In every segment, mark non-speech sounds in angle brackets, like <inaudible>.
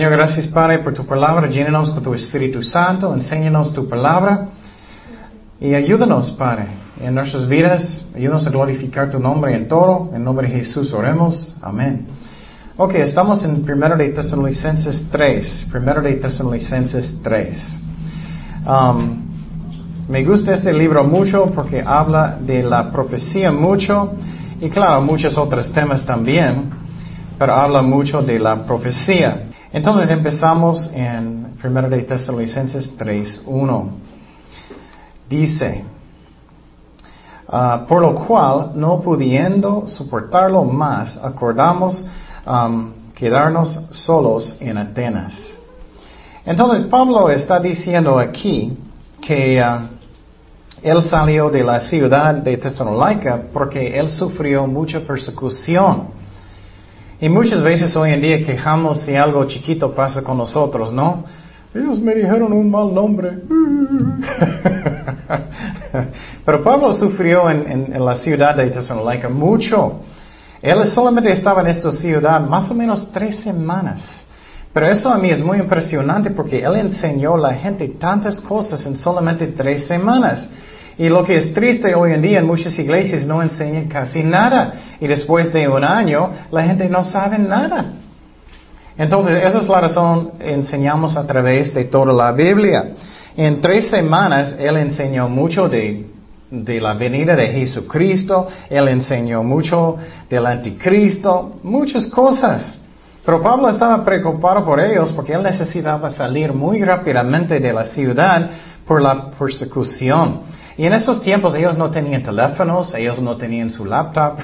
Señor, gracias Padre por tu palabra. Llénenos con tu Espíritu Santo. Enséñanos tu palabra. Y ayúdanos, Padre, en nuestras vidas. Ayúdanos a glorificar tu nombre en todo. En nombre de Jesús oremos. Amén. Ok, estamos en 1 de Tesalonicenses 3. 1 de Tesalonicenses 3. Um, me gusta este libro mucho porque habla de la profecía mucho y claro, muchos otros temas también, pero habla mucho de la profecía. Entonces empezamos en 1 de Tesalonicenses 3.1. Dice, ah, por lo cual, no pudiendo soportarlo más, acordamos quedarnos solos en Atenas. Entonces Pablo está diciendo aquí que ah, él salió de la ciudad de Tesalónica porque él sufrió mucha persecución. Y muchas veces hoy en día quejamos si algo chiquito pasa con nosotros, ¿no? Ellos me dijeron un mal nombre. <laughs> Pero Pablo sufrió en, la ciudad de Tesalónica mucho. Él solamente estaba en esta ciudad más o menos tres semanas. Pero eso a mí es muy impresionante porque él enseñó a la gente tantas cosas en solamente tres semanas. Y lo que es triste hoy en día en muchas iglesias no enseñan casi nada. Y después de un año la gente no sabe nada. Entonces, esa es la razón enseñamos a través de toda la Biblia. En tres semanas Él enseñó mucho de, de la venida de Jesucristo, Él enseñó mucho del anticristo, muchas cosas. Pero Pablo estaba preocupado por ellos porque él necesitaba salir muy rápidamente de la ciudad por la persecución. Y en esos tiempos ellos no tenían teléfonos, ellos no tenían su laptop,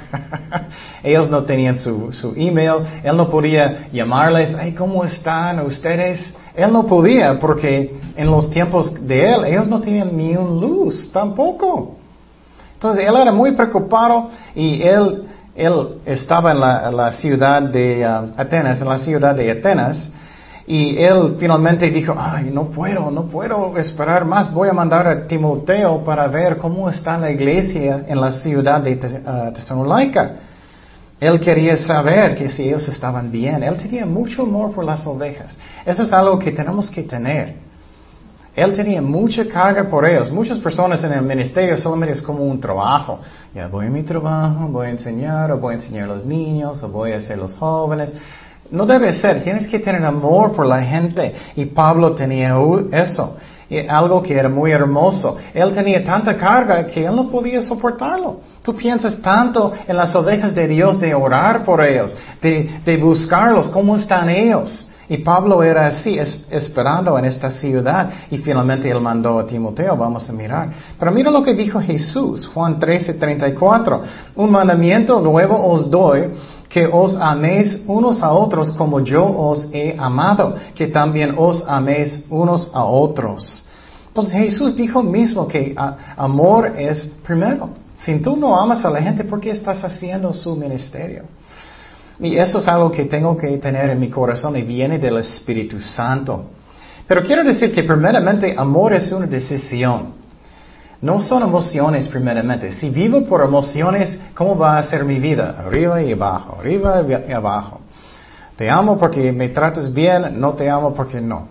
<laughs> ellos no tenían su, email, él no podía llamarles, hey, ¿cómo están ustedes? Él no podía porque en los tiempos de él ellos no tenían ni un luz tampoco. Entonces él era muy preocupado y él, él estaba en la, ciudad de uh, Atenas, en la ciudad de Atenas, y él finalmente dijo, ay, no puedo, no puedo esperar más, voy a mandar a Timoteo para ver cómo está la iglesia en la ciudad de uh, Él quería saber que si ellos estaban bien. Él tenía mucho amor por las ovejas. Eso es algo que tenemos que tener. Él tenía mucha carga por ellos. Muchas personas en el ministerio solamente es como un trabajo. Ya voy a mi trabajo, voy a enseñar, o voy a enseñar a los niños, o voy a hacer los jóvenes. No debe ser, tienes que tener amor por la gente. Y Pablo tenía eso, algo que era muy hermoso. Él tenía tanta carga que él no podía soportarlo. Tú piensas tanto en las ovejas de Dios, de orar por ellos, de, buscarlos, cómo están ellos. Y Pablo era así, esperando en esta ciudad. Y finalmente él mandó a Timoteo, vamos a mirar. Pero mira lo que dijo Jesús, Juan 13, 34. Un mandamiento nuevo os doy que os améis unos a otros como yo os he amado, que también os améis unos a otros. Entonces Jesús dijo mismo que amor es primero. Si tú no amas a la gente, ¿por qué estás haciendo su ministerio? Y eso es algo que tengo que tener en mi corazón y viene del Espíritu Santo. Pero quiero decir que primeramente amor es una decisión. No son emociones primeramente. Si vivo por emociones, ¿cómo va a ser mi vida? Arriba y abajo, arriba y abajo. Te amo porque me tratas bien, no te amo porque no.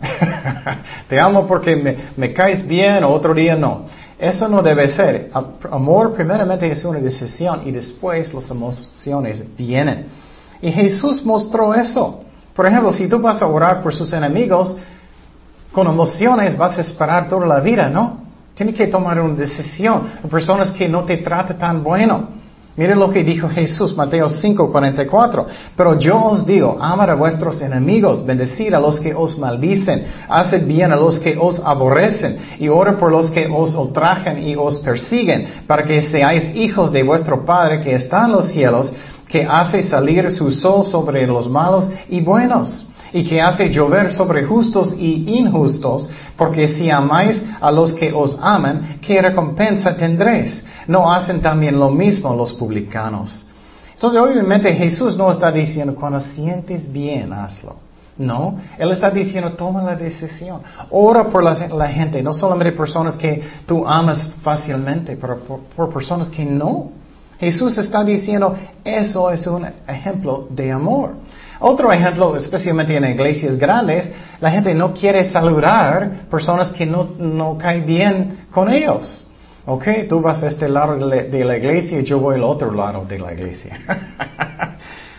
<laughs> te amo porque me, me caes bien, otro día no. Eso no debe ser. Amor primeramente es una decisión y después las emociones vienen. Y Jesús mostró eso. Por ejemplo, si tú vas a orar por sus enemigos, con emociones vas a esperar toda la vida, ¿no? Tiene que tomar una decisión. Personas que no te tratan tan bueno. Miren lo que dijo Jesús, Mateo 5, 44. Pero yo os digo, amar a vuestros enemigos, bendecir a los que os maldicen, haced bien a los que os aborrecen, y ora por los que os ultrajan y os persiguen, para que seáis hijos de vuestro Padre que está en los cielos, que hace salir su sol sobre los malos y buenos y que hace llover sobre justos y injustos, porque si amáis a los que os aman, ¿qué recompensa tendréis? ¿No hacen también lo mismo los publicanos? Entonces, obviamente Jesús no está diciendo, cuando sientes bien, hazlo. No, Él está diciendo, toma la decisión. Ora por la, gente, no solamente personas que tú amas fácilmente, pero por personas que no. Jesús está diciendo, eso es un ejemplo de amor. Otro ejemplo, especialmente en iglesias grandes, la gente no quiere saludar personas que no, no caen bien con ellos. Ok, tú vas a este lado de la iglesia y yo voy al otro lado de la iglesia. <laughs>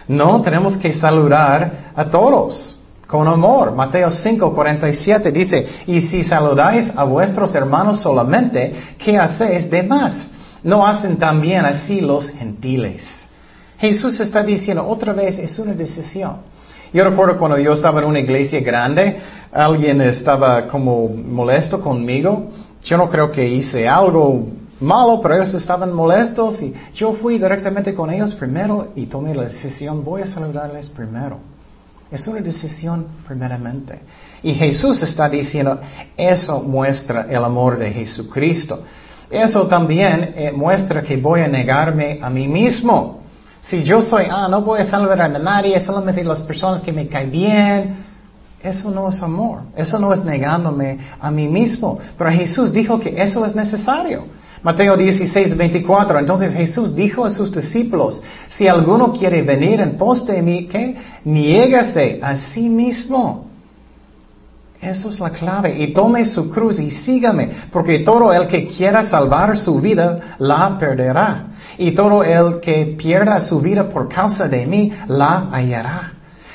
no, tenemos que saludar a todos con amor. Mateo 5, 47 dice, y si saludáis a vuestros hermanos solamente, ¿qué hacéis de más? ¿No hacen también así los gentiles? Jesús está diciendo otra vez, es una decisión. Yo recuerdo cuando yo estaba en una iglesia grande, alguien estaba como molesto conmigo. Yo no creo que hice algo malo, pero ellos estaban molestos y yo fui directamente con ellos primero y tomé la decisión, voy a saludarles primero. Es una decisión primeramente. Y Jesús está diciendo, eso muestra el amor de Jesucristo. Eso también eh, muestra que voy a negarme a mí mismo. Si yo soy, ah, no voy a salvar a nadie, solamente las personas que me caen bien, eso no es amor. Eso no es negándome a mí mismo. Pero Jesús dijo que eso es necesario. Mateo 16, 24. Entonces Jesús dijo a sus discípulos, si alguno quiere venir en pos de mí, ¿qué? Niégase a sí mismo. Eso es la clave. Y tome su cruz y sígame, porque todo el que quiera salvar su vida, la perderá y todo el que pierda su vida por causa de mí la hallará.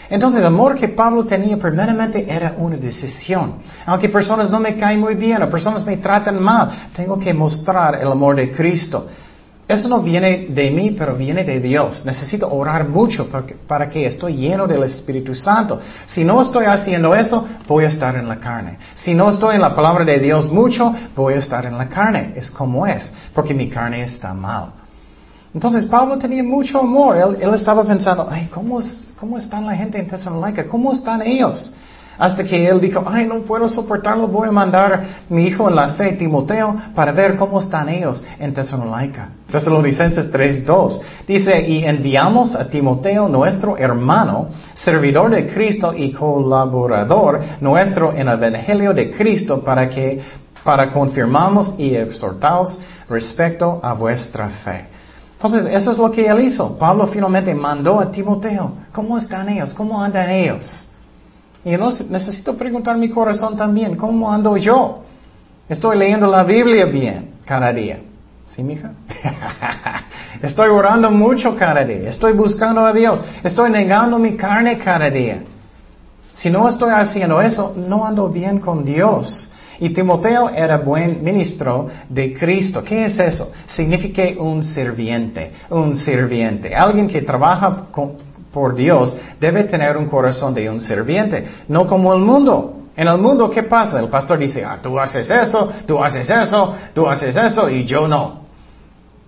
Entonces el amor que Pablo tenía primeramente era una decisión. Aunque personas no me caen muy bien o personas me tratan mal, tengo que mostrar el amor de Cristo. Eso no viene de mí, pero viene de Dios. Necesito orar mucho para que, estoy lleno del Espíritu Santo. Si no estoy haciendo eso, voy a estar en la carne. Si no estoy en la palabra de Dios mucho, voy a estar en la carne. Es como es, porque mi carne está mal. Entonces Pablo tenía mucho amor. Él, estaba pensando, ay, ¿cómo, ¿cómo están la gente en Tesalónica? ¿Cómo están ellos? Hasta que él dijo, ay, no puedo soportarlo, voy a mandar a mi hijo en la fe, Timoteo, para ver cómo están ellos en Tesalónica. Tesalonicenses 3.2 dice, y enviamos a Timoteo, nuestro hermano, servidor de Cristo y colaborador nuestro en el Evangelio de Cristo, para que, para confirmamos y exhortaos respecto a vuestra fe. Entonces, eso es lo que él hizo. Pablo finalmente mandó a Timoteo, ¿cómo están ellos? ¿Cómo andan ellos? Y yo necesito preguntar mi corazón también, ¿cómo ando yo? Estoy leyendo la Biblia bien cada día. ¿Sí, mija? <laughs> estoy orando mucho cada día. Estoy buscando a Dios. Estoy negando mi carne cada día. Si no estoy haciendo eso, no ando bien con Dios. Y Timoteo era buen ministro de Cristo. ¿Qué es eso? Significa un sirviente, un sirviente. Alguien que trabaja por Dios debe tener un corazón de un sirviente, no como el mundo. En el mundo, ¿qué pasa? El pastor dice, ah, tú haces eso, tú haces eso, tú haces eso y yo no.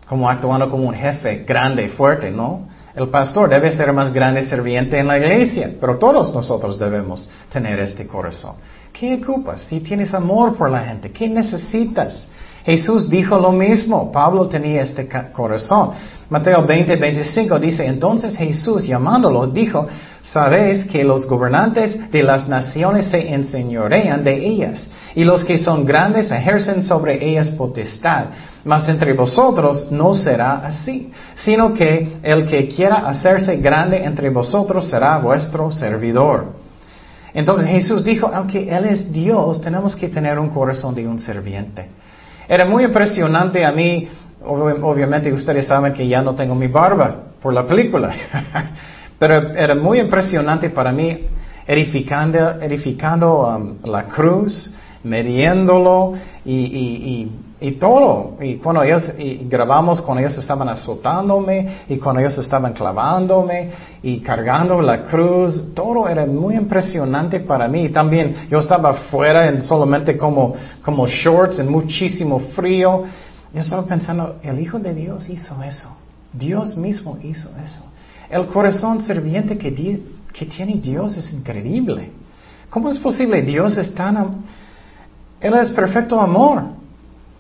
Como actuando como un jefe grande, fuerte, ¿no? El pastor debe ser más grande sirviente en la iglesia, pero todos nosotros debemos tener este corazón. ¿Qué ocupas? Si tienes amor por la gente, ¿qué necesitas? Jesús dijo lo mismo. Pablo tenía este corazón. Mateo 20, 25 dice, entonces Jesús llamándolos dijo, sabéis que los gobernantes de las naciones se enseñorean de ellas, y los que son grandes ejercen sobre ellas potestad. Mas entre vosotros no será así, sino que el que quiera hacerse grande entre vosotros será vuestro servidor. Entonces Jesús dijo, aunque Él es Dios, tenemos que tener un corazón de un serviente. Era muy impresionante a mí, obviamente ustedes saben que ya no tengo mi barba por la película, <laughs> pero era muy impresionante para mí edificando, edificando um, la cruz, mediéndolo y y todo. Y cuando ellos y grabamos, cuando ellos estaban azotándome y cuando ellos estaban clavándome y cargando la cruz, todo era muy impresionante para mí. También yo estaba fuera en solamente como, como shorts en muchísimo frío. Yo estaba pensando, el Hijo de Dios hizo eso. Dios mismo hizo eso. El corazón serviente que, que tiene Dios es increíble. ¿Cómo es posible? Dios es tan... Él es perfecto amor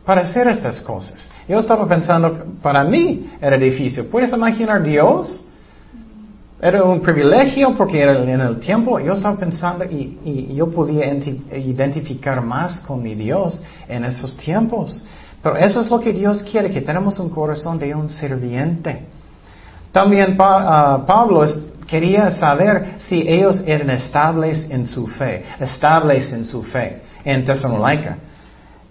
para hacer estas cosas. Yo estaba pensando, para mí era difícil. ¿Puedes imaginar Dios? Era un privilegio porque era en el tiempo, yo estaba pensando y, yo podía identificar más con mi Dios en esos tiempos. Pero eso es lo que Dios quiere, que tenemos un corazón de un sirviente. También ah, Pablo quería saber si ellos eran estables en su fe, estables en su fe en Tesalónica.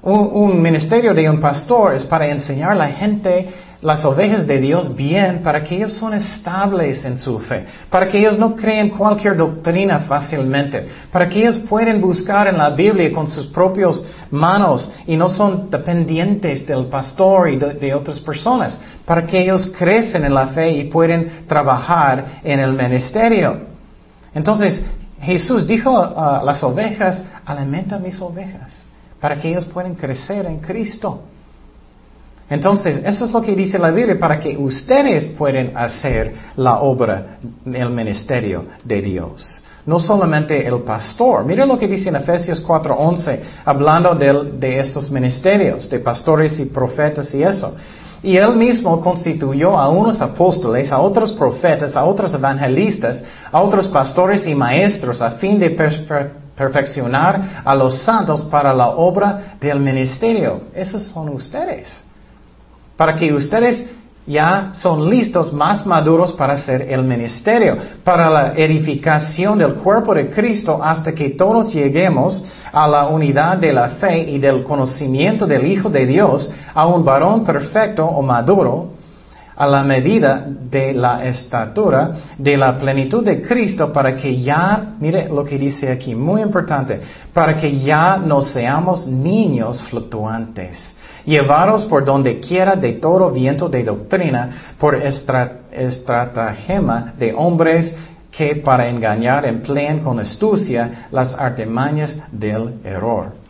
Un, ministerio de un pastor es para enseñar a la gente las ovejas de Dios bien para que ellos son estables en su fe, para que ellos no creen cualquier doctrina fácilmente, para que ellos pueden buscar en la Biblia con sus propias manos y no son dependientes del pastor y de, otras personas, para que ellos crecen en la fe y pueden trabajar en el ministerio. Entonces, Jesús dijo a las ovejas, alimenta mis ovejas, para que ellos puedan crecer en Cristo. Entonces, eso es lo que dice la Biblia para que ustedes puedan hacer la obra, el ministerio de Dios. No solamente el pastor. Mira lo que dice en Efesios 4:11, hablando de, de estos ministerios, de pastores y profetas y eso. Y él mismo constituyó a unos apóstoles, a otros profetas, a otros evangelistas, a otros pastores y maestros, a fin de perfeccionar a los santos para la obra del ministerio. Esos son ustedes para que ustedes ya son listos, más maduros para hacer el ministerio, para la edificación del cuerpo de Cristo hasta que todos lleguemos a la unidad de la fe y del conocimiento del Hijo de Dios, a un varón perfecto o maduro, a la medida de la estatura de la plenitud de Cristo, para que ya, mire lo que dice aquí, muy importante, para que ya no seamos niños fluctuantes llevaros por donde quiera de todo viento de doctrina, por estratagema de hombres que para engañar emplean con astucia las artimañas del error.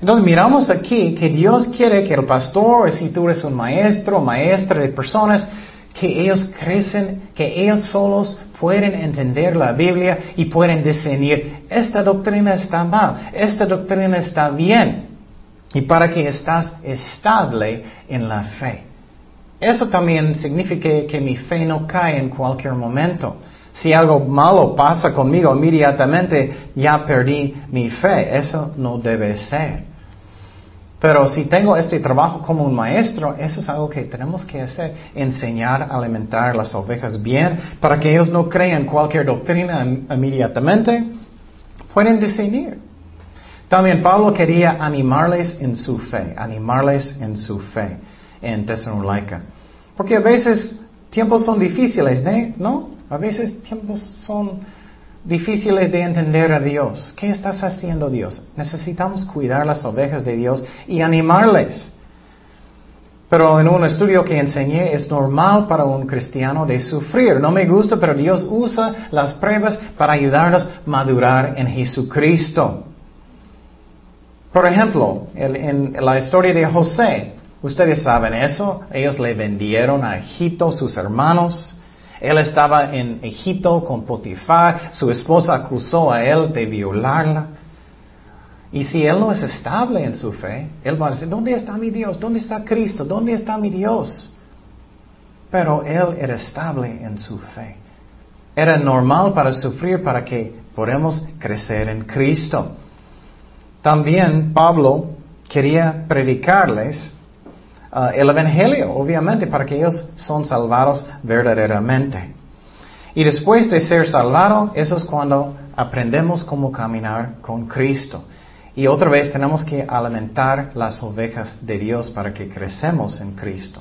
Entonces miramos aquí que Dios quiere que el pastor, si tú eres un maestro, maestra de personas, que ellos crecen, que ellos solos pueden entender la Biblia y pueden discernir, esta doctrina está mal, esta doctrina está bien y para que estás estable en la fe. Eso también significa que mi fe no cae en cualquier momento. Si algo malo pasa conmigo, inmediatamente ya perdí mi fe. Eso no debe ser. Pero si tengo este trabajo como un maestro, eso es algo que tenemos que hacer, enseñar alimentar las ovejas bien, para que ellos no crean cualquier doctrina inmediatamente, pueden discernir. También Pablo quería animarles en su fe, animarles en su fe en Tesalónica. Porque a veces tiempos son difíciles, ¿no? A veces tiempos son difíciles de entender a Dios. ¿Qué estás haciendo Dios? Necesitamos cuidar las ovejas de Dios y animarles. Pero en un estudio que enseñé es normal para un cristiano de sufrir. No me gusta, pero Dios usa las pruebas para ayudarnos a madurar en Jesucristo. Por ejemplo, en la historia de José, ustedes saben eso, ellos le vendieron a Egipto sus hermanos. Él estaba en Egipto con Potifar, su esposa acusó a él de violarla. Y si él no es estable en su fe, él va a decir, ¿dónde está mi Dios? ¿Dónde está Cristo? ¿Dónde está mi Dios? Pero él era estable en su fe. Era normal para sufrir para que podamos crecer en Cristo. También Pablo quería predicarles uh, el Evangelio, obviamente, para que ellos son salvados verdaderamente. Y después de ser salvados, eso es cuando aprendemos cómo caminar con Cristo. Y otra vez tenemos que alimentar las ovejas de Dios para que crecemos en Cristo.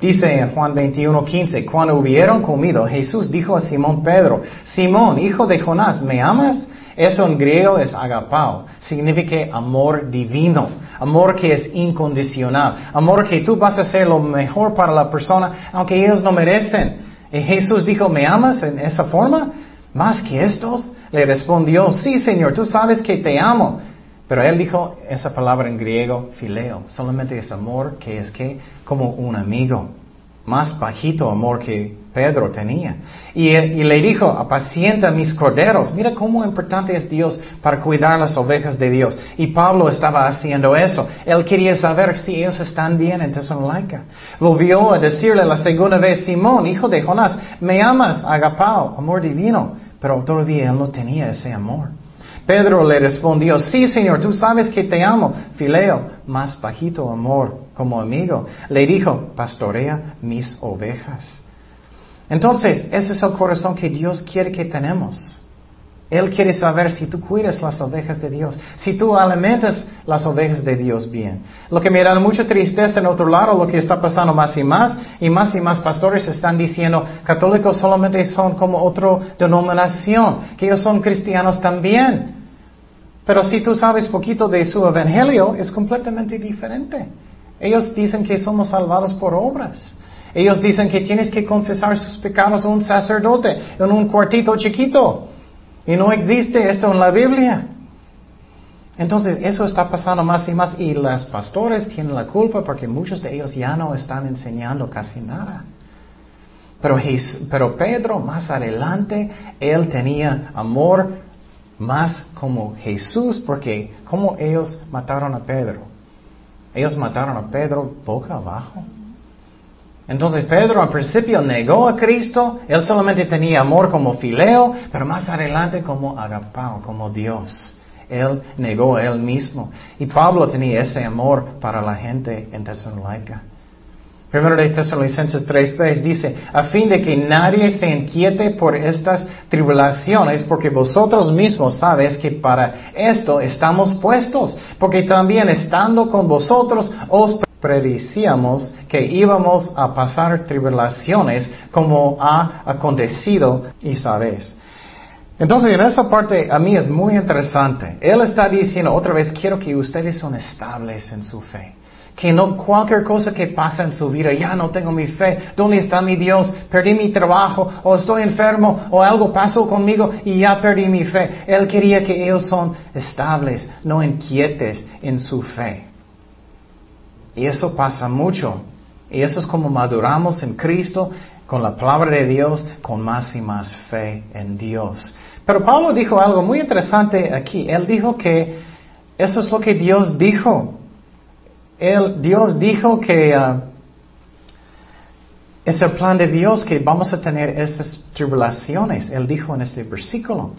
Dice en Juan 21:15, cuando hubieron comido, Jesús dijo a Simón Pedro, Simón, hijo de Jonás, ¿me amas? Eso en griego es agapao, significa amor divino, amor que es incondicional, amor que tú vas a hacer lo mejor para la persona aunque ellos no merecen. Y Jesús dijo, ¿me amas en esa forma? ¿Más que estos? Le respondió, sí Señor, tú sabes que te amo. Pero él dijo esa palabra en griego, fileo, solamente es amor que es que como un amigo, más bajito amor que Pedro tenía. Y, le dijo, apacienta mis corderos. Mira cómo importante es Dios para cuidar las ovejas de Dios. Y Pablo estaba haciendo eso. Él quería saber si ellos están bien en Tesalónica. Volvió a decirle la segunda vez, Simón, hijo de Jonás, me amas, agapao, amor divino. Pero todavía él no tenía ese amor. Pedro le respondió, sí, Señor, tú sabes que te amo. Fileo, más bajito amor como amigo. Le dijo, pastorea mis ovejas. Entonces, ese es el corazón que Dios quiere que tenemos. Él quiere saber si tú cuidas las ovejas de Dios, si tú alimentas las ovejas de Dios bien. Lo que me da mucha tristeza en otro lado, lo que está pasando más y más, y más y más pastores están diciendo, católicos solamente son como otra denominación, que ellos son cristianos también. Pero si tú sabes poquito de su evangelio, es completamente diferente. Ellos dicen que somos salvados por obras. Ellos dicen que tienes que confesar sus pecados a un sacerdote en un cuartito chiquito. Y no existe eso en la Biblia. Entonces, eso está pasando más y más. Y las pastores tienen la culpa porque muchos de ellos ya no están enseñando casi nada. Pero, pero Pedro, más adelante, él tenía amor más como Jesús, porque como ellos mataron a Pedro. Ellos mataron a Pedro boca abajo. Entonces Pedro al principio negó a Cristo, él solamente tenía amor como fileo, pero más adelante como agapao, como Dios. Él negó a él mismo. Y Pablo tenía ese amor para la gente en Tesalónica. Primero de Tesalonicenses 3.3 dice, a fin de que nadie se inquiete por estas tribulaciones, porque vosotros mismos sabes que para esto estamos puestos, porque también estando con vosotros os predicíamos que íbamos a pasar tribulaciones como ha acontecido y. Entonces, en esa parte a mí es muy interesante. Él está diciendo otra vez, quiero que ustedes son estables en su fe. Que no cualquier cosa que pasa en su vida, ya no tengo mi fe, ¿dónde está mi Dios? Perdí mi trabajo, o estoy enfermo, o algo pasó conmigo y ya perdí mi fe. Él quería que ellos son estables, no inquietes en su fe. Y eso pasa mucho. Y eso es como maduramos en Cristo, con la palabra de Dios, con más y más fe en Dios. Pero Pablo dijo algo muy interesante aquí. Él dijo que eso es lo que Dios dijo. Dios dijo que uh, es el plan de Dios que vamos a tener estas tribulaciones. Él dijo en este versículo.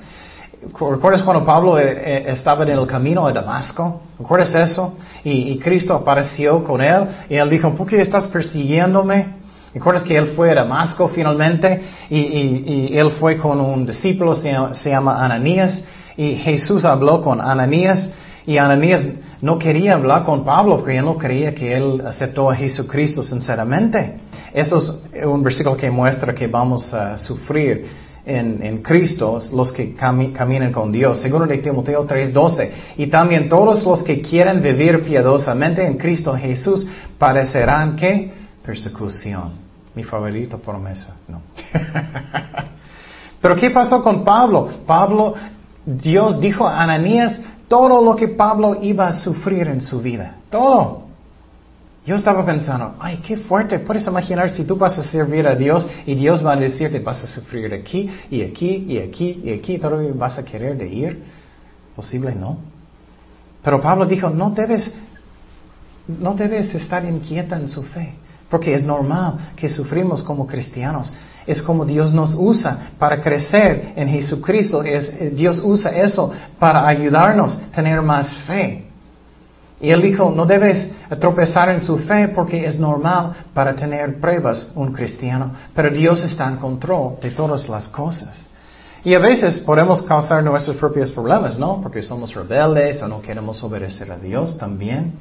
¿Recuerdas cuando Pablo eh, eh, estaba en el camino a Damasco? ¿Recuerdas eso? Y, Cristo apareció con él y él dijo, ¿por qué estás persiguiéndome? ¿Recuerdas que él fue a Damasco finalmente? Y, él fue con un discípulo, se, se llama Ananías, y Jesús habló con Ananías, y Ananías no quería hablar con Pablo porque él no creía que él aceptó a Jesucristo sinceramente. Eso es un versículo que muestra que vamos a sufrir en, Cristo, los que caminan con Dios. Segundo de Timoteo 3:12. Y también todos los que quieren vivir piadosamente en Cristo Jesús padecerán que persecución. Mi favorito promesa. No. <laughs> Pero ¿qué pasó con Pablo? Pablo, Dios dijo a Ananías, todo lo que Pablo iba a sufrir en su vida. Todo. Yo estaba pensando, ay, qué fuerte. Puedes imaginar si tú vas a servir a Dios y Dios va a decirte, vas a sufrir aquí y aquí y aquí y aquí, todavía vas a querer de ir. Posible no. Pero Pablo dijo, no debes, no debes estar inquieta en su fe, porque es normal que sufrimos como cristianos. Es como Dios nos usa para crecer en Jesucristo. Es, eh, Dios usa eso para ayudarnos a tener más fe. Y él dijo, no debes tropezar en su fe porque es normal para tener pruebas un cristiano, pero Dios está en control de todas las cosas. Y a veces podemos causar nuestros propios problemas, ¿no? Porque somos rebeldes o no queremos obedecer a Dios también.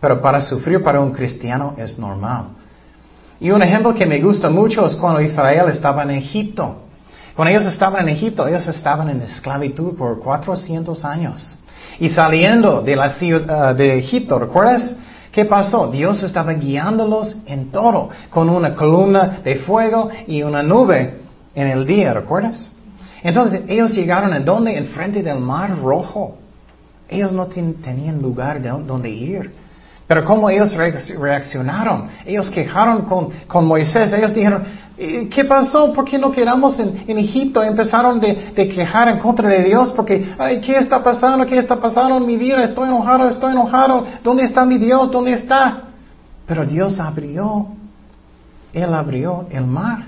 Pero para sufrir para un cristiano es normal. Y un ejemplo que me gusta mucho es cuando Israel estaba en Egipto. Cuando ellos estaban en Egipto, ellos estaban en esclavitud por 400 años. Y saliendo de la ciudad de Egipto, ¿recuerdas? ¿Qué pasó? Dios estaba guiándolos en todo, con una columna de fuego y una nube en el día, ¿recuerdas? Entonces ellos llegaron a donde? Enfrente del mar rojo. Ellos no tenían lugar de donde ir. Pero ¿cómo ellos reaccionaron? Ellos quejaron con, con Moisés. Ellos dijeron, ¿qué pasó? ¿Por qué no quedamos en, en Egipto? Empezaron de, de, quejar en contra de Dios porque, ay, ¿qué está pasando? ¿Qué está pasando en mi vida? Estoy enojado, estoy enojado. ¿Dónde está mi Dios? ¿Dónde está? Pero Dios abrió. Él abrió el mar.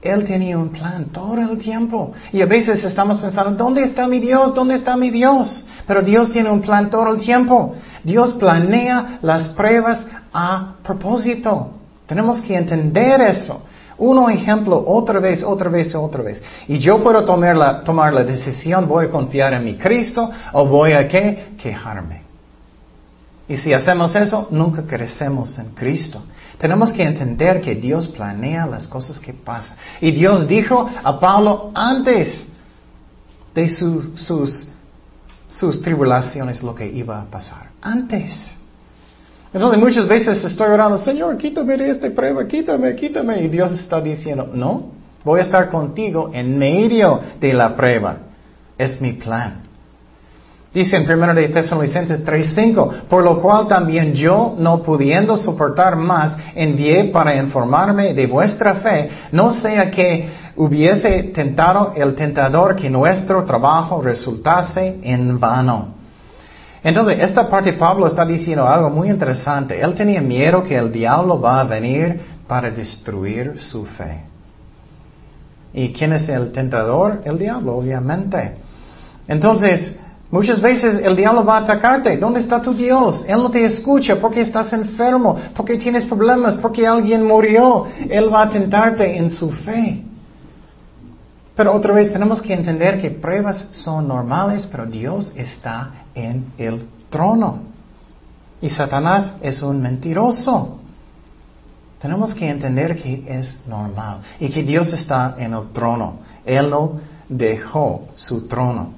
Él tenía un plan todo el tiempo. Y a veces estamos pensando, ¿dónde está mi Dios? ¿Dónde está mi Dios? Pero Dios tiene un plan todo el tiempo. Dios planea las pruebas a propósito. Tenemos que entender eso. Un ejemplo otra vez, otra vez, otra vez. Y yo puedo tomar la, tomar la decisión, voy a confiar en mi Cristo o voy a qué? Quejarme. Y si hacemos eso, nunca crecemos en Cristo. Tenemos que entender que Dios planea las cosas que pasan. Y Dios dijo a Pablo antes de sus, sus tribulaciones lo que iba a pasar. Antes. Entonces muchas veces estoy orando, Señor, quítame de esta prueba, quítame, quítame. Y Dios está diciendo, no, voy a estar contigo en medio de la prueba. Es mi plan. Dice en 1 de Tesalonicenses 3:5, por lo cual también yo, no pudiendo soportar más, envié para informarme de vuestra fe, no sea que hubiese tentado el tentador que nuestro trabajo resultase en vano. Entonces, esta parte Pablo está diciendo algo muy interesante. Él tenía miedo que el diablo va a venir para destruir su fe. ¿Y quién es el tentador? El diablo, obviamente. Entonces, muchas veces el diablo va a atacarte. ¿Dónde está tu Dios? Él no te escucha porque estás enfermo, porque tienes problemas, porque alguien murió. Él va a tentarte en su fe. Pero otra vez tenemos que entender que pruebas son normales, pero Dios está en el trono. Y Satanás es un mentiroso. Tenemos que entender que es normal y que Dios está en el trono. Él no dejó su trono.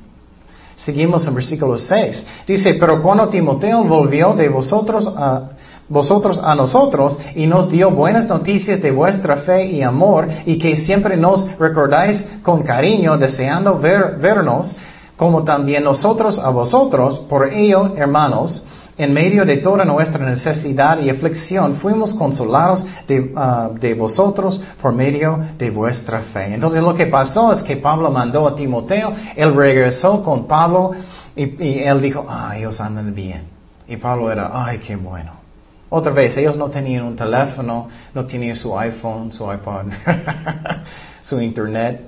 Seguimos en versículo 6. Dice, pero cuando Timoteo volvió de vosotros a, vosotros a nosotros y nos dio buenas noticias de vuestra fe y amor y que siempre nos recordáis con cariño deseando vernos como también nosotros a vosotros. Por ello, hermanos, en medio de toda nuestra necesidad y aflicción, fuimos consolados de, ah, de, vosotros por medio de vuestra fe. Entonces lo que pasó es que Pablo mandó a Timoteo, él regresó con Pablo y, y él dijo, ah, ellos andan bien. Y Pablo era, ay, qué bueno. Otra vez, ellos no tenían un teléfono, no tenían su iPhone, su iPod, <laughs> su internet.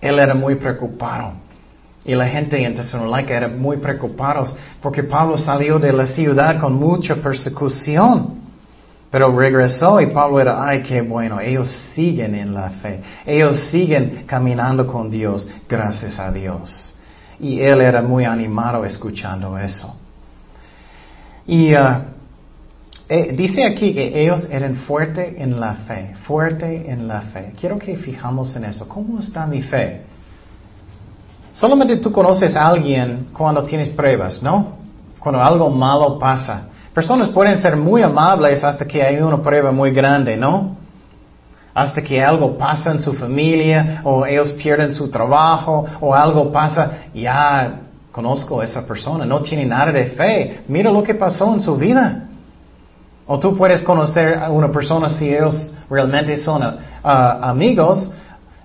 Él era muy preocupado. Y la gente en Tesalónica era muy preocupados porque Pablo salió de la ciudad con mucha persecución. Pero regresó y Pablo era, ay, qué bueno, ellos siguen en la fe. Ellos siguen caminando con Dios, gracias a Dios. Y él era muy animado escuchando eso. Y uh, eh, dice aquí que ellos eran fuertes en la fe, fuerte en la fe. Quiero que fijamos en eso. ¿Cómo está mi fe? Solamente tú conoces a alguien cuando tienes pruebas, ¿no? Cuando algo malo pasa. Personas pueden ser muy amables hasta que hay una prueba muy grande, ¿no? Hasta que algo pasa en su familia o ellos pierden su trabajo o algo pasa, ya conozco a esa persona, no tiene nada de fe. Mira lo que pasó en su vida. O tú puedes conocer a una persona si ellos realmente son uh, amigos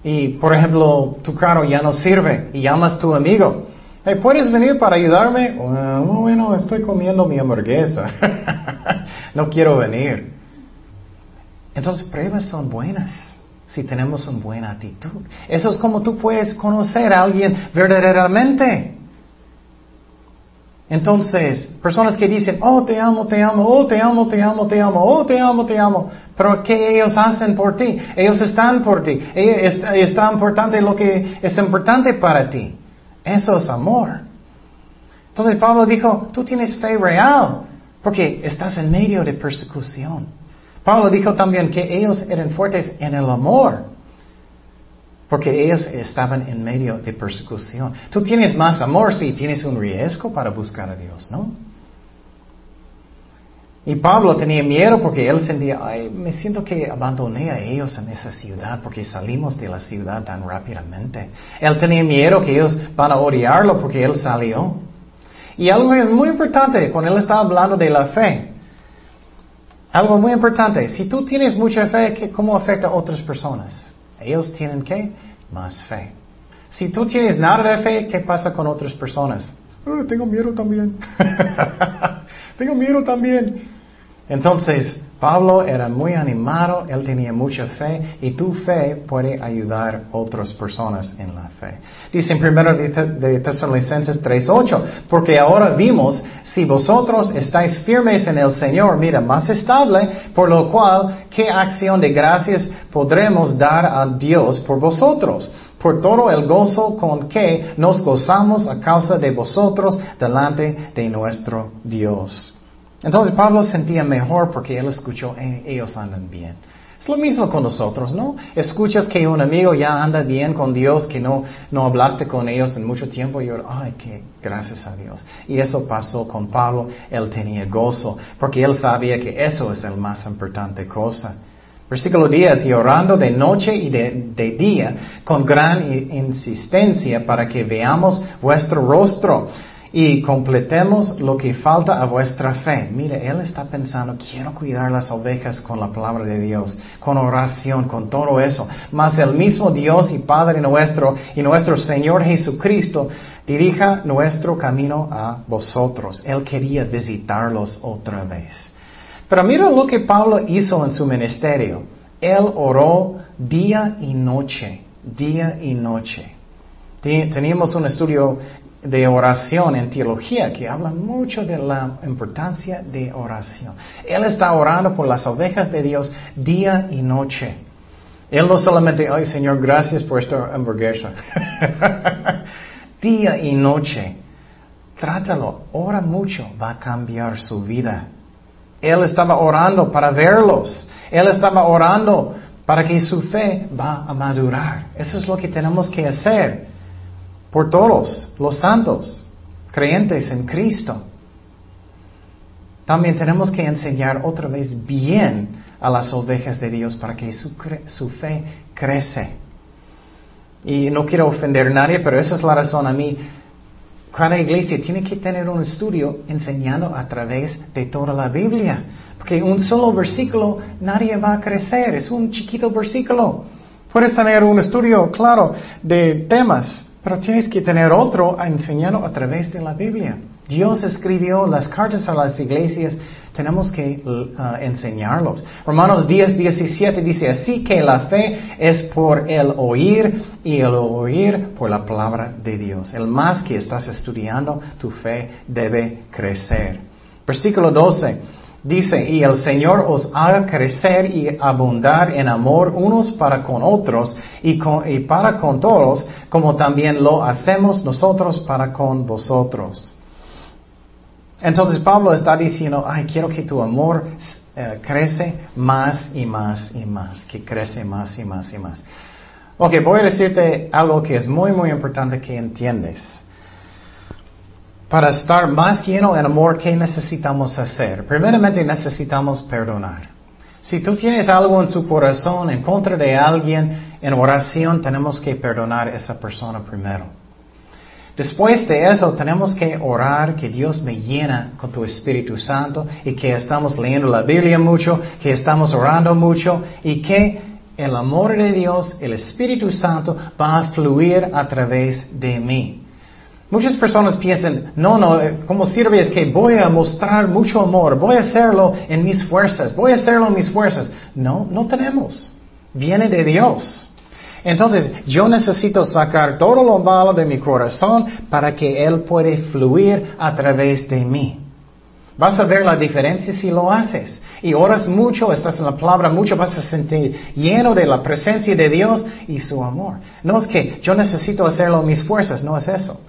y, por ejemplo, tu carro ya no sirve y llamas a tu amigo. ¿Puedes venir para ayudarme? bueno, estoy comiendo mi hamburguesa. <laughs> no quiero venir. Entonces, pruebas son buenas si tenemos una buena actitud. Eso es como tú puedes conocer a alguien verdaderamente. Entonces, personas que dicen, oh, te amo, te amo, oh, te amo, te amo, te amo, oh, te amo, te amo. Pero ¿qué ellos hacen por ti? Ellos están por ti. Es, tan importante lo que es importante para ti. Eso es amor. Entonces Pablo dijo, tú tienes fe real, porque estás en medio de persecución. Pablo dijo también que ellos eran fuertes en el amor. Porque ellos estaban en medio de persecución. Tú tienes más amor si tienes un riesgo para buscar a Dios, ¿no? Y Pablo tenía miedo porque él sentía, ay, me siento que abandoné a ellos en esa ciudad porque salimos de la ciudad tan rápidamente. Él tenía miedo que ellos van a odiarlo porque él salió. Y algo es muy importante cuando él está hablando de la fe. Algo muy importante, si tú tienes mucha fe, ¿cómo afecta a otras personas? Ellos tienen qué? Más fe. Si tú tienes nada de fe, ¿qué pasa con otras personas? Oh, tengo miedo también. <laughs> tengo miedo también. Entonces, Pablo era muy animado, él tenía mucha fe y tu fe puede ayudar a otras personas en la fe. Dice en 1 de Tesalonicenses 3.8, porque ahora vimos si vosotros estáis firmes en el Señor, mira, más estable, por lo cual, ¿qué acción de gracias podremos dar a Dios por vosotros? por todo el gozo con que nos gozamos a causa de vosotros delante de nuestro Dios. Entonces Pablo sentía mejor porque él escuchó, eh, ellos andan bien. Es lo mismo con nosotros, ¿no? Escuchas que un amigo ya anda bien con Dios, que no, no hablaste con ellos en mucho tiempo, y yo, ay, que gracias a Dios. Y eso pasó con Pablo, él tenía gozo, porque él sabía que eso es el más importante cosa. Versículo 10, y orando de noche y de, de día, con gran insistencia para que veamos vuestro rostro y completemos lo que falta a vuestra fe. Mire, Él está pensando, quiero cuidar las ovejas con la palabra de Dios, con oración, con todo eso. Mas el mismo Dios y Padre nuestro y nuestro Señor Jesucristo dirija nuestro camino a vosotros. Él quería visitarlos otra vez. Pero mira lo que Pablo hizo en su ministerio. Él oró día y noche, día y noche. Teníamos un estudio de oración en teología que habla mucho de la importancia de oración. Él está orando por las ovejas de Dios día y noche. Él no solamente, ay Señor, gracias por esta hamburguesa. <laughs> día y noche. Trátalo, ora mucho, va a cambiar su vida. Él estaba orando para verlos. Él estaba orando para que su fe va a madurar. Eso es lo que tenemos que hacer por todos los santos, creyentes en Cristo. También tenemos que enseñar otra vez bien a las ovejas de Dios para que su, fe crece. Y no quiero ofender a nadie, pero esa es la razón a mí. Cada iglesia tiene que tener un estudio enseñando a través de toda la Biblia. Porque un solo versículo nadie va a crecer, es un chiquito versículo. Puedes tener un estudio claro de temas, pero tienes que tener otro enseñando a través de la Biblia. Dios escribió las cartas a las iglesias, tenemos que uh, enseñarlos. Romanos 10, 17 dice, así que la fe es por el oír y el oír por la palabra de Dios. El más que estás estudiando, tu fe debe crecer. Versículo 12. Dice, y el Señor os haga crecer y abundar en amor unos para con otros y, para con todos, como también lo hacemos nosotros para con vosotros. Entonces Pablo está diciendo, ay, quiero que tu amor eh, crece más y más y más, que crece más y más y más. Ok, voy a decirte algo que es muy, muy importante que entiendes. Para estar más lleno en amor, ¿qué necesitamos hacer? Primeramente necesitamos perdonar. Si tú tienes algo en su corazón en contra de alguien, en oración tenemos que perdonar a esa persona primero. Después de eso tenemos que orar que Dios me llena con tu Espíritu Santo y que estamos leyendo la Biblia mucho, que estamos orando mucho y que el amor de Dios, el Espíritu Santo va a fluir a través de mí. Muchas personas piensan, no, no, eh, como sirve es que voy a mostrar mucho amor, voy a hacerlo en mis fuerzas, voy a hacerlo en mis fuerzas. No, no tenemos. Viene de Dios. Entonces, yo necesito sacar todo lo malo de mi corazón para que Él pueda fluir a través de mí. Vas a ver la diferencia si lo haces. Y oras mucho, estás en la palabra mucho, vas a sentir lleno de la presencia de Dios y su amor. No es que yo necesito hacerlo en mis fuerzas, no es eso.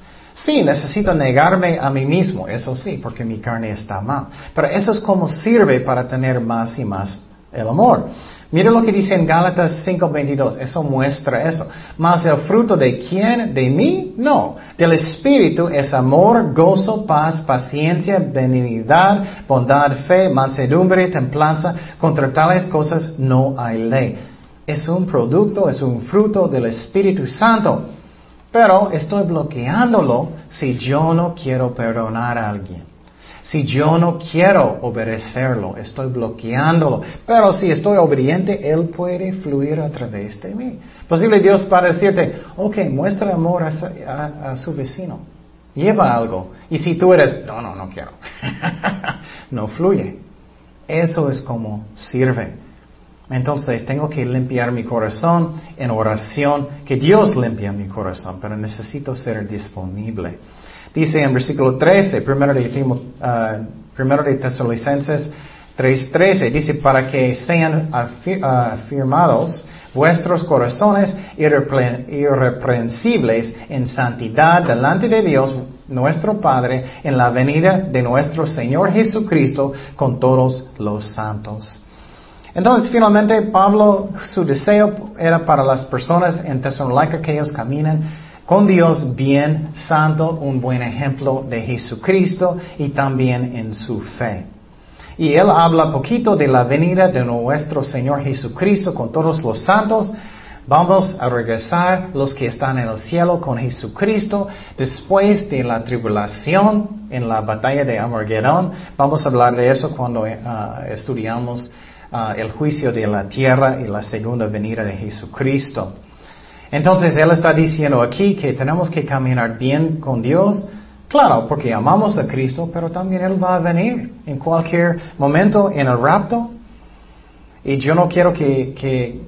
Sí, necesito negarme a mí mismo, eso sí, porque mi carne está mal. Pero eso es como sirve para tener más y más el amor. Mira lo que dice en Gálatas 5:22, eso muestra eso. Más el fruto de quién? ¿De mí? No. Del Espíritu es amor, gozo, paz, paciencia, benignidad, bondad, fe, mansedumbre, templanza. Contra tales cosas no hay ley. Es un producto, es un fruto del Espíritu Santo. Pero estoy bloqueándolo si yo no quiero perdonar a alguien. Si yo no quiero obedecerlo, estoy bloqueándolo. Pero si estoy obediente, Él puede fluir a través de mí. Posible Dios para decirte, ok, muestra amor a, a su vecino. Lleva algo. Y si tú eres, no, no, no quiero. <laughs> no fluye. Eso es como sirve. Entonces tengo que limpiar mi corazón en oración, que Dios limpie mi corazón, pero necesito ser disponible. Dice en versículo 13, primero de, uh, primero de Tesalonicenses 3.13, dice, para que sean afirmados vuestros corazones irreprensibles en santidad delante de Dios nuestro Padre en la venida de nuestro Señor Jesucristo con todos los santos. Entonces, finalmente, Pablo, su deseo era para las personas en Tesalónica que ellos caminen con Dios bien, santo, un buen ejemplo de Jesucristo y también en su fe. Y él habla poquito de la venida de nuestro Señor Jesucristo con todos los santos. Vamos a regresar los que están en el cielo con Jesucristo después de la tribulación en la batalla de Armagedón. Vamos a hablar de eso cuando eh, estudiamos ah, el juicio de la tierra y la segunda venida de Jesucristo. Entonces Él está diciendo aquí que tenemos que caminar bien con Dios Claro, porque amamos a Cristo, pero también Él va a venir en cualquier momento en el rapto. Y yo no quiero que, que,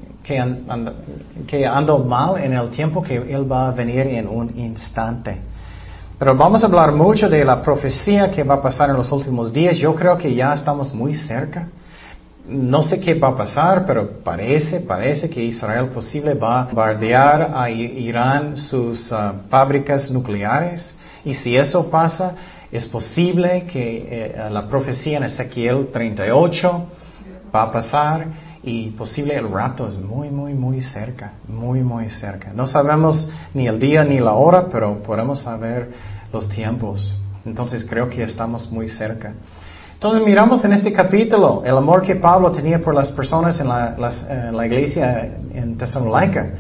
que, ando mal en el tiempo que Él va a venir en un instante. Pero vamos a hablar mucho de la profecía que va a pasar en los últimos días. Yo creo que ya estamos muy cerca. No sé qué va a pasar, pero parece, parece que Israel posible va a bombardear a Irán sus ah, fábricas nucleares. Y si eso pasa, es posible que eh, la profecía en Ezequiel 38 va a pasar y posible el rapto es muy, muy, muy cerca, muy, muy cerca. No sabemos ni el día ni la hora, pero podemos saber los tiempos. Entonces creo que estamos muy cerca. Entonces miramos en este capítulo el amor que Pablo tenía por las personas en la, iglesia en Tesalónica.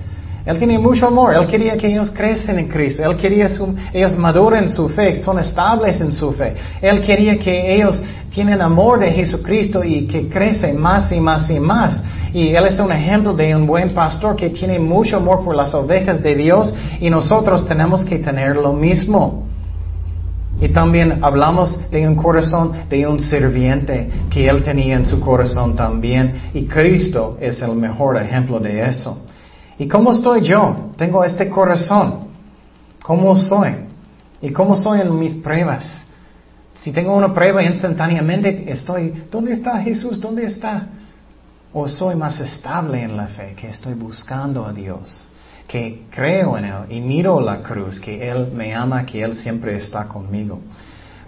Él tiene mucho amor. Él quería que ellos crecen en Cristo. Él quería que ellos maduren su fe, son estables en su fe. Él quería que ellos tienen amor de Jesucristo y que crecen más y más y más. Y Él es un ejemplo de un buen pastor que tiene mucho amor por las ovejas de Dios y nosotros tenemos que tener lo mismo. Y también hablamos de un corazón de un serviente que Él tenía en su corazón también. Y Cristo es el mejor ejemplo de eso. ¿Y cómo estoy yo? Tengo este corazón. ¿Cómo soy? ¿Y cómo soy en mis pruebas? Si tengo una prueba instantáneamente estoy, ¿dónde está Jesús? ¿Dónde está? ¿O soy más estable en la fe, que estoy buscando a Dios, que creo en Él y miro la cruz, que Él me ama, que Él siempre está conmigo?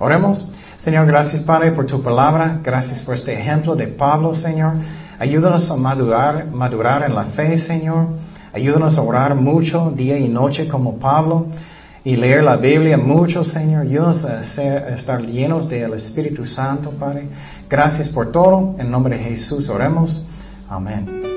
Oremos. Señor, gracias Padre por tu palabra, gracias por este ejemplo de Pablo, Señor. Ayúdanos a madurar, madurar en la fe, Señor. Ayúdanos a orar mucho, día y noche como Pablo, y leer la Biblia mucho, Señor. Ayúdanos a, estar llenos del Espíritu Santo, Padre. Gracias por todo. En nombre de Jesús oremos. Amén.